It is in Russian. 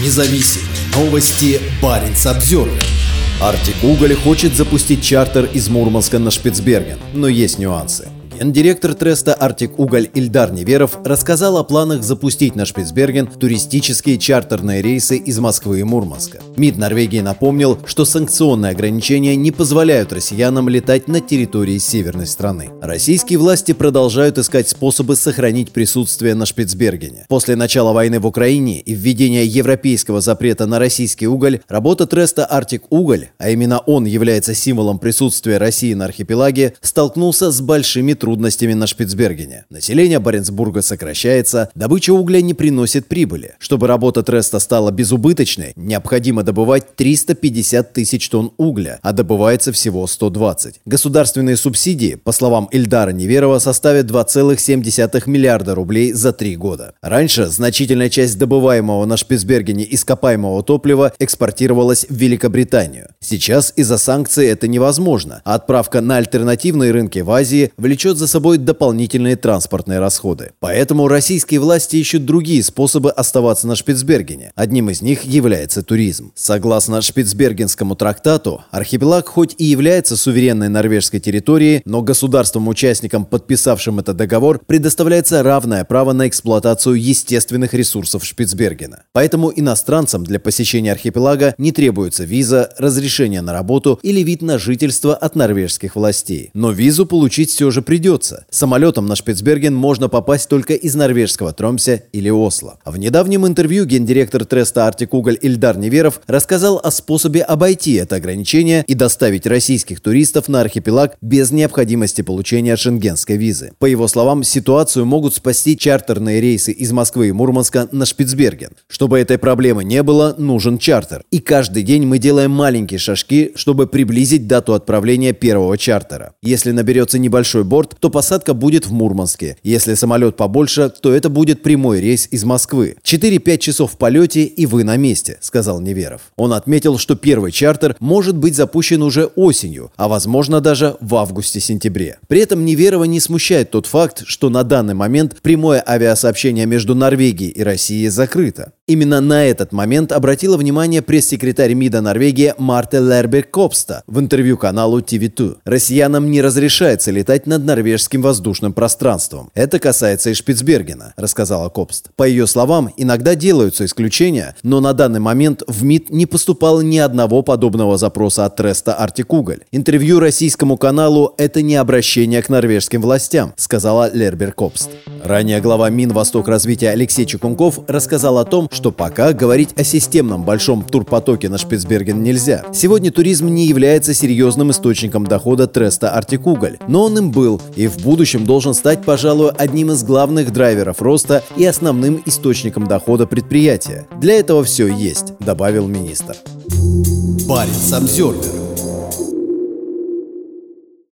независим. Новости Баренц Обзервер. Артик Уголь хочет запустить чартер из Мурманска на Шпицберген, но есть нюансы. Гендиректор Треста «Артик Уголь» Ильдар Неверов рассказал о планах запустить на Шпицберген туристические чартерные рейсы из Москвы и Мурманска. МИД Норвегии напомнил, что санкционные ограничения не позволяют россиянам летать на территории северной страны. Российские власти продолжают искать способы сохранить присутствие на Шпицбергене. После начала войны в Украине и введения европейского запрета на российский уголь, работа Треста «Артик Уголь», а именно он является символом присутствия России на архипелаге, столкнулся с большими трудностями трудностями на Шпицбергене. Население Баренцбурга сокращается, добыча угля не приносит прибыли. Чтобы работа Треста стала безубыточной, необходимо добывать 350 тысяч тонн угля, а добывается всего 120. Государственные субсидии, по словам Ильдара Неверова, составят 2,7 миллиарда рублей за три года. Раньше значительная часть добываемого на Шпицбергене ископаемого топлива экспортировалась в Великобританию. Сейчас из-за санкций это невозможно, а отправка на альтернативные рынки в Азии влечет за собой дополнительные транспортные расходы. Поэтому российские власти ищут другие способы оставаться на Шпицбергене. Одним из них является туризм. Согласно Шпицбергенскому трактату, архипелаг хоть и является суверенной норвежской территорией, но государствам-участникам, подписавшим этот договор, предоставляется равное право на эксплуатацию естественных ресурсов Шпицбергена. Поэтому иностранцам для посещения архипелага не требуется виза, разрешение на работу или вид на жительство от норвежских властей. Но визу получить все же придется придется. Самолетом на Шпицберген можно попасть только из норвежского Тромсе или Осло. В недавнем интервью гендиректор Треста Артик Уголь Ильдар Неверов рассказал о способе обойти это ограничение и доставить российских туристов на архипелаг без необходимости получения шенгенской визы. По его словам, ситуацию могут спасти чартерные рейсы из Москвы и Мурманска на Шпицберген. Чтобы этой проблемы не было, нужен чартер. И каждый день мы делаем маленькие шажки, чтобы приблизить дату отправления первого чартера. Если наберется небольшой борт, то посадка будет в Мурманске. Если самолет побольше, то это будет прямой рейс из Москвы. 4-5 часов в полете и вы на месте, сказал Неверов. Он отметил, что первый чартер может быть запущен уже осенью, а возможно даже в августе-сентябре. При этом Неверова не смущает тот факт, что на данный момент прямое авиасообщение между Норвегией и Россией закрыто. Именно на этот момент обратила внимание пресс-секретарь МИДа Норвегии Марте Лерберг Копста в интервью каналу TV2. Россиянам не разрешается летать над норвежским воздушным пространством. Это касается и Шпицбергена, рассказала Копст. По ее словам, иногда делаются исключения, но на данный момент в МИД не поступало ни одного подобного запроса от Треста Артикуголь. Интервью российскому каналу – это не обращение к норвежским властям, сказала Лерберг Копст. Ранее глава Минвосток развития Алексей Чекунков рассказал о том, что пока говорить о системном большом турпотоке на Шпицберген нельзя. Сегодня туризм не является серьезным источником дохода Треста Артикуголь, но он им был и в будущем должен стать, пожалуй, одним из главных драйверов роста и основным источником дохода предприятия. Для этого все есть, добавил министр. Парень Самсервер